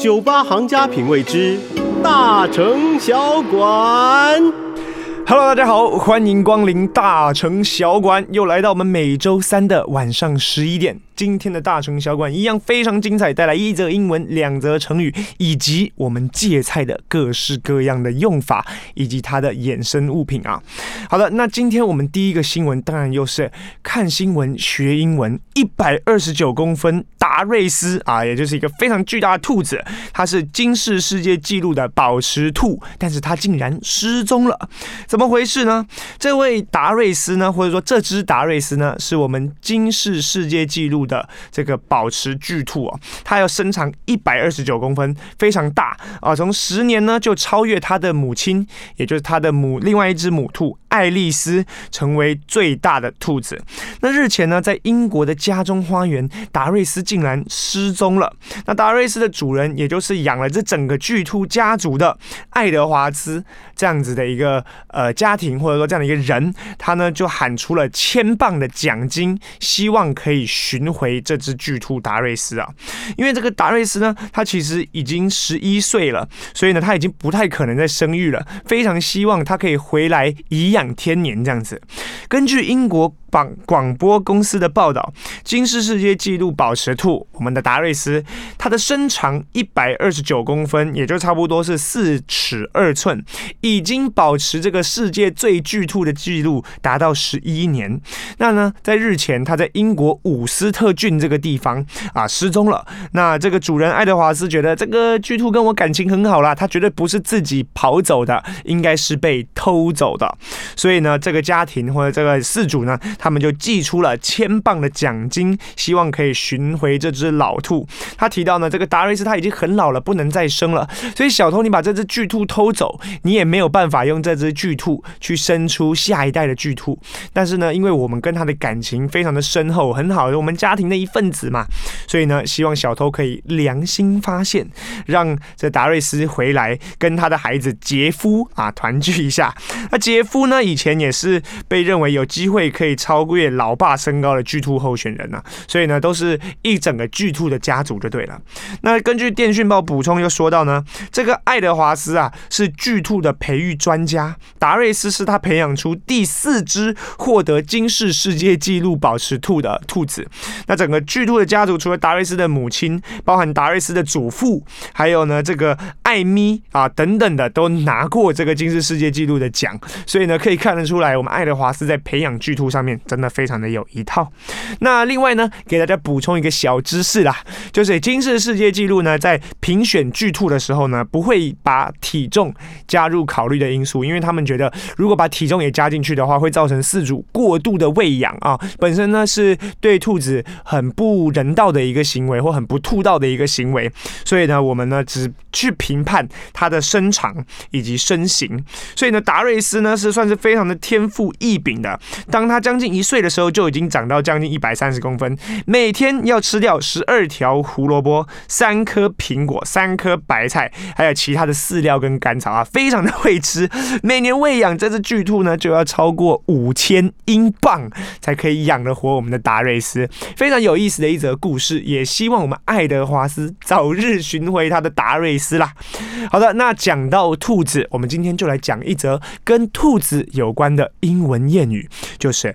酒吧行家品味之大城小馆。Hello，大家好，欢迎光临大城小馆，又来到我们每周三的晚上十一点。今天的大城小馆一样非常精彩，带来一则英文、两则成语，以及我们芥菜的各式各样的用法，以及它的衍生物品啊。好的，那今天我们第一个新闻，当然又是看新闻学英文。一百二十九公分达瑞斯啊，也就是一个非常巨大的兔子，它是金氏世界纪录的宝石兔，但是它竟然失踪了，怎么回事呢？这位达瑞斯呢，或者说这只达瑞斯呢，是我们金氏世界纪录的这个保持巨兔哦，它要身长一百二十九公分，非常大啊！从十年呢就超越它的母亲，也就是它的母另外一只母兔爱丽丝，成为最大的兔子。那日前呢，在英国的家中花园，达瑞斯竟然失踪了。那达瑞斯的主人，也就是养了这整个巨兔家族的爱德华兹这样子的一个呃家庭，或者说这样的一个人，他呢就喊出了千磅的奖金，希望可以寻回这只巨兔达瑞斯啊。因为这个达瑞斯呢，他其实已经十一岁了，所以呢他已经不太可能再生育了，非常希望他可以回来颐养天年这样子。根据英国。广广播公司的报道，金氏世界纪录保持兔，我们的达瑞斯，它的身长一百二十九公分，也就差不多是四尺二寸，已经保持这个世界最巨兔的纪录达到十一年。那呢，在日前，它在英国伍斯特郡这个地方啊失踪了。那这个主人爱德华斯觉得这个巨兔跟我感情很好啦，他绝对不是自己跑走的，应该是被偷走的。所以呢，这个家庭或者这个饲主呢。他们就寄出了千镑的奖金，希望可以寻回这只老兔。他提到呢，这个达瑞斯他已经很老了，不能再生了，所以小偷你把这只巨兔偷走，你也没有办法用这只巨兔去生出下一代的巨兔。但是呢，因为我们跟他的感情非常的深厚，很好，我们家庭的一份子嘛，所以呢，希望小偷可以良心发现，让这达瑞斯回来跟他的孩子杰夫啊团聚一下。那杰夫呢，以前也是被认为有机会可以超越老爸身高的巨兔候选人呐、啊，所以呢，都是一整个巨兔的家族就对了。那根据电讯报补充又说到呢，这个爱德华斯啊是巨兔的培育专家，达瑞斯是他培养出第四只获得金氏世界纪录宝石兔的兔子。那整个巨兔的家族除了达瑞斯的母亲，包含达瑞斯的祖父，还有呢这个艾咪啊等等的，都拿过这个金氏世界纪录的奖。所以呢，可以看得出来，我们爱德华斯在培养巨兔上面。真的非常的有一套。那另外呢，给大家补充一个小知识啦，就是金氏世界纪录呢，在评选巨兔的时候呢，不会把体重加入考虑的因素，因为他们觉得如果把体重也加进去的话，会造成饲主过度的喂养啊，本身呢是对兔子很不人道的一个行为，或很不兔道的一个行为。所以呢，我们呢只去评判它的身长以及身形。所以呢，达瑞斯呢是算是非常的天赋异禀的，当他将近。一岁的时候就已经长到将近一百三十公分，每天要吃掉十二条胡萝卜、三颗苹果、三颗白菜，还有其他的饲料跟甘草啊，非常的会吃。每年喂养这只巨兔呢，就要超过五千英镑才可以养得活我们的达瑞斯。非常有意思的一则故事，也希望我们爱德华斯早日寻回他的达瑞斯啦。好的，那讲到兔子，我们今天就来讲一则跟兔子有关的英文谚语，就是。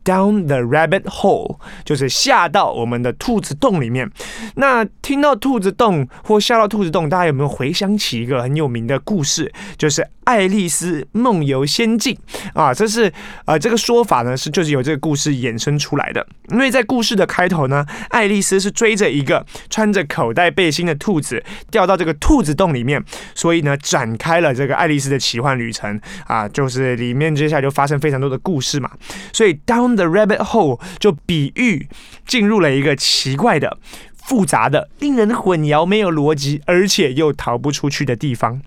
Down the rabbit hole 就是下到我们的兔子洞里面。那听到兔子洞或下到兔子洞，大家有没有回想起一个很有名的故事？就是《爱丽丝梦游仙境》啊。这是呃这个说法呢是就是由这个故事衍生出来的。因为在故事的开头呢，爱丽丝是追着一个穿着口袋背心的兔子掉到这个兔子洞里面，所以呢展开了这个爱丽丝的奇幻旅程啊。就是里面接下来就发生非常多的故事嘛。所以当 The rabbit hole 就比喻进入了一个奇怪的、复杂的、令人混淆、没有逻辑，而且又逃不出去的地方。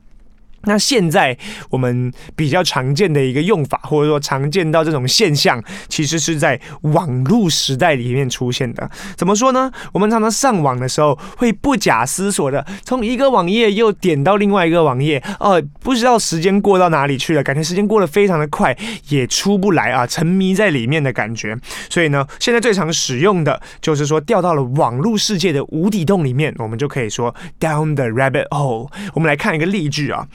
那现在我们比较常见的一个用法，或者说常见到这种现象，其实是在网络时代里面出现的。怎么说呢？我们常常上网的时候，会不假思索的从一个网页又点到另外一个网页，哦，不知道时间过到哪里去了，感觉时间过得非常的快，也出不来啊，沉迷在里面的感觉。所以呢，现在最常使用的就是说掉到了网络世界的无底洞里面，我们就可以说 down the rabbit hole。我们来看一个例句啊。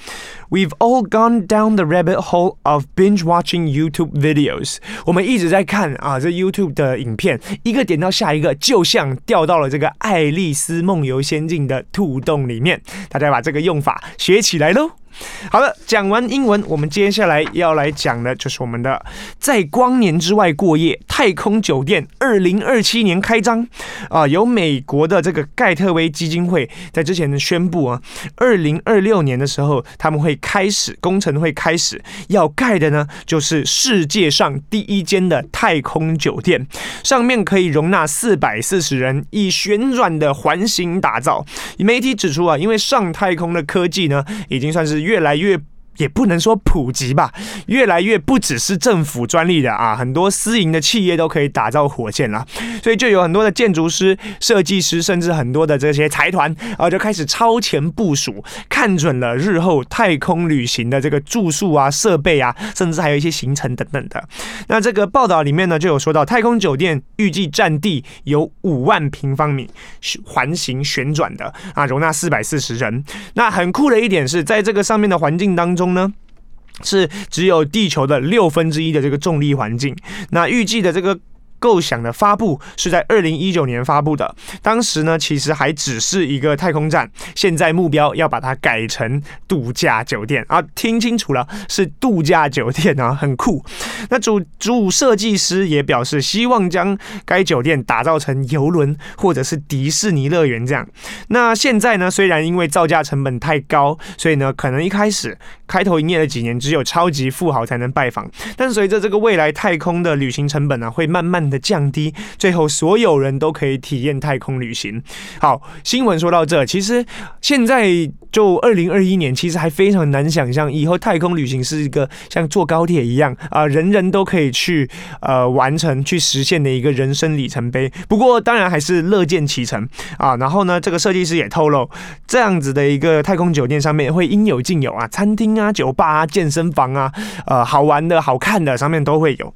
We've all gone down the rabbit hole of binge watching YouTube videos。我们一直在看啊，这 YouTube 的影片，一个点到下一个，就像掉到了这个《爱丽丝梦游仙境》的兔洞里面。大家把这个用法学起来喽。好了，讲完英文，我们接下来要来讲的就是我们的在光年之外过夜太空酒店，二零二七年开张啊！由美国的这个盖特威基金会在之前宣布啊，二零二六年的时候他们会开始工程会开始要盖的呢，就是世界上第一间的太空酒店，上面可以容纳四百四十人，以旋转的环形打造。媒体指出啊，因为上太空的科技呢，已经算是。越来越。也不能说普及吧，越来越不只是政府专利的啊，很多私营的企业都可以打造火箭了，所以就有很多的建筑师、设计师，甚至很多的这些财团啊，就开始超前部署，看准了日后太空旅行的这个住宿啊、设备啊，甚至还有一些行程等等的。那这个报道里面呢，就有说到太空酒店预计占地有五万平方米，环形旋转的啊，容纳四百四十人。那很酷的一点是在这个上面的环境当中。呢，是只有地球的六分之一的这个重力环境。那预计的这个。构想的发布是在二零一九年发布的，当时呢其实还只是一个太空站，现在目标要把它改成度假酒店啊，听清楚了，是度假酒店啊，很酷。那主主设计师也表示，希望将该酒店打造成游轮或者是迪士尼乐园这样。那现在呢，虽然因为造价成本太高，所以呢可能一开始开头营业了几年只有超级富豪才能拜访，但随着这个未来太空的旅行成本呢、会慢慢的降低，最后所有人都可以体验太空旅行。好，新闻说到这，其实现在就二零二一年，其实还非常难想象以后太空旅行是一个像坐高铁一样啊、人人都可以去呃完成去实现的一个人生里程碑。不过当然还是乐见其成啊。然后呢，这个设计师也透露，这样子的一个太空酒店上面会应有尽有啊，餐厅啊、酒吧啊、健身房啊，呃，好玩的好看的上面都会有。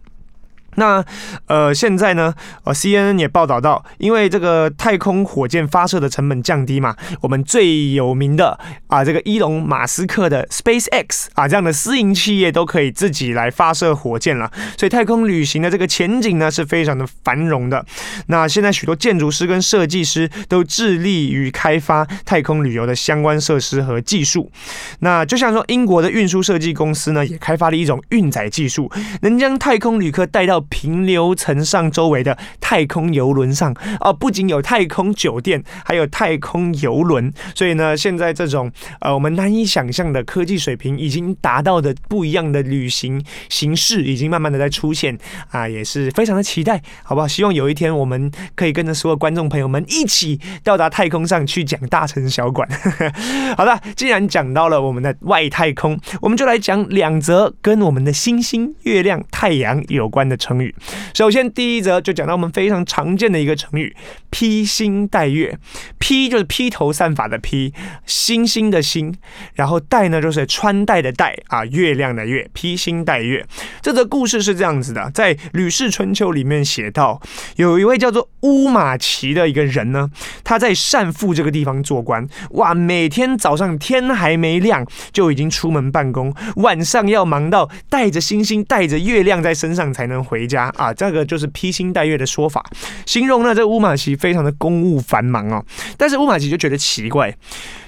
那呃，现在呢，呃，CNN 也报道到，因为这个太空火箭发射的成本降低嘛，我们最有名的啊，这个伊隆马斯克的 SpaceX 啊，这样的私营企业都可以自己来发射火箭了，所以太空旅行的这个前景呢是非常的繁荣的。那现在许多建筑师跟设计师都致力于开发太空旅游的相关设施和技术。那就像说，英国的运输设计公司呢，也开发了一种运载技术，能将太空旅客带到。平流层上周围的太空游轮上啊，不仅有太空酒店，还有太空游轮。所以呢，现在这种呃我们难以想象的科技水平已经达到的不一样的旅行形式，已经慢慢的在出现啊，也是非常的期待，好不好？希望有一天我们可以跟着所有观众朋友们一起到达太空上去讲大城小馆。好了，既然讲到了我们的外太空，我们就来讲两则跟我们的星星、月亮、太阳有关的成成语，首先第一则就讲到我们非常常见的一个成语“披星戴月”。披就是披头散发的披，星星的星，然后戴呢就是穿戴的戴啊，月亮的月，披星戴月。这则故事是这样子的，在《吕氏春秋》里面写到，有一位叫做乌马齐的一个人呢，他在善父这个地方做官，哇，每天早上天还没亮就已经出门办公，晚上要忙到带着星星、带着月亮在身上才能回。回家啊，这个就是披星戴月的说法，形容呢这乌马奇非常的公务繁忙哦。但是乌马奇就觉得奇怪。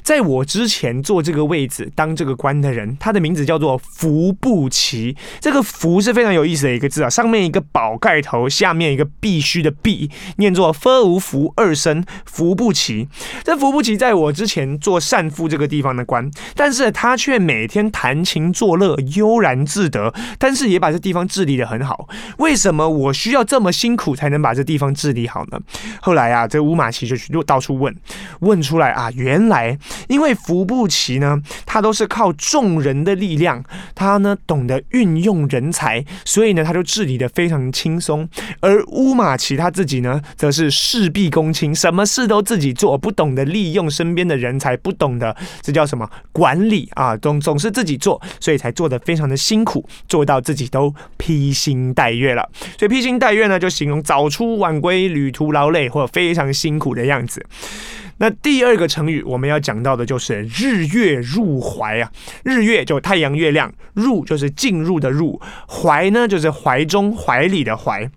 在我之前坐这个位置当这个官的人，他的名字叫做服部齐。这个“福”是非常有意思的一个字啊，上面一个宝盖头，下面一个必须的“必”，念作“分无福二声”。服部齐，这服部齐在我之前做善父这个地方的官，但是他却每天弹琴作乐，悠然自得，但是也把这地方治理得很好。为什么我需要这么辛苦才能把这地方治理好呢？后来啊，这乌马齐就去到处问，问出来啊，原来。因为服部齐呢，他都是靠众人的力量，他呢懂得运用人才，所以呢他就治理得非常轻松。而乌马齐他自己呢，则是事必躬亲，什么事都自己做，不懂得利用身边的人才，不懂得这叫什么管理啊，总总是自己做，所以才做得非常的辛苦，做到自己都披星戴月了。所以披星戴月呢，就形容早出晚归、旅途劳累或者非常辛苦的样子。那第二个成语我们要讲到的就是日月入怀啊，日月就太阳月亮，入就是进入的入，怀呢就是怀中怀里的怀。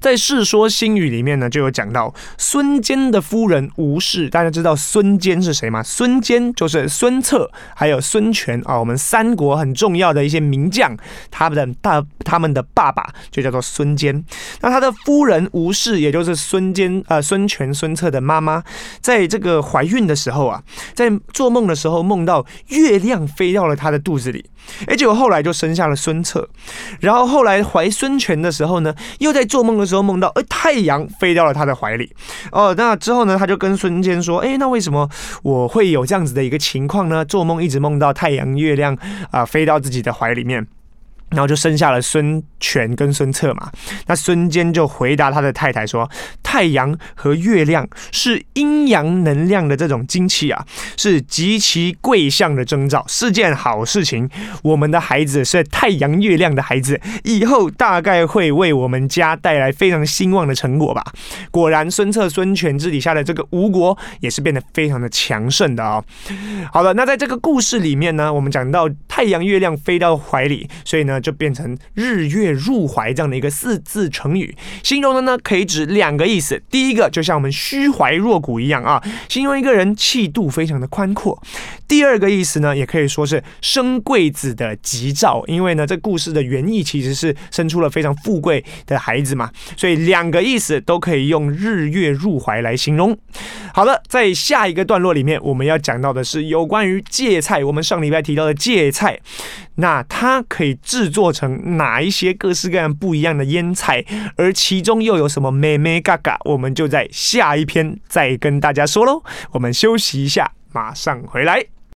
在《世说新语》里面呢，就有讲到孙坚的夫人吴氏。大家知道孙坚是谁吗？孙坚就是孙策，还有孙权啊，我们三国很重要的一些名将，他们的大他们的爸爸就叫做孙坚。那他的夫人吴氏，也就是孙坚啊、呃，孙权、孙策的妈妈，在这个怀孕的时候啊，在做梦的时候梦到月亮飞到了她的肚子里。哎，结果后来就生下了孙策，然后后来怀孙权的时候呢，又在做做梦的时候梦到，哎，太阳飞到了他的怀里。哦，那之后呢，他就跟孙坚说，哎，那为什么我会有这样子的一个情况呢？做梦一直梦到太阳、月亮啊、飞到自己的怀里面。然后就生下了孙权跟孙策嘛。那孙坚就回答他的太太说：“太阳和月亮是阴阳能量的这种精气啊，是极其贵相的征兆，是件好事情。我们的孩子是太阳月亮的孩子，以后大概会为我们家带来非常兴旺的成果吧。”果然，孙策、孙权治理下的这个吴国也是变得非常的强盛的哦。好了，那在这个故事里面呢，我们讲到太阳、月亮飞到怀里，所以呢。就变成日月入怀这样的一个四字成语，形容的呢可以指两个意思。第一个就像我们虚怀若谷一样啊，形容一个人气度非常的宽阔。第二个意思呢，也可以说是生贵子的吉兆，因为呢这故事的原意其实是生出了非常富贵的孩子嘛，所以两个意思都可以用日月入怀来形容。好了，在下一个段落里面，我们要讲到的是有关于芥菜，我们上礼拜提到的芥菜。那它可以制作成哪一些各式各样不一样的腌菜？而其中又有什么咩咩嘎嘎？我们就在下一篇再跟大家说喽。我们休息一下，马上回来。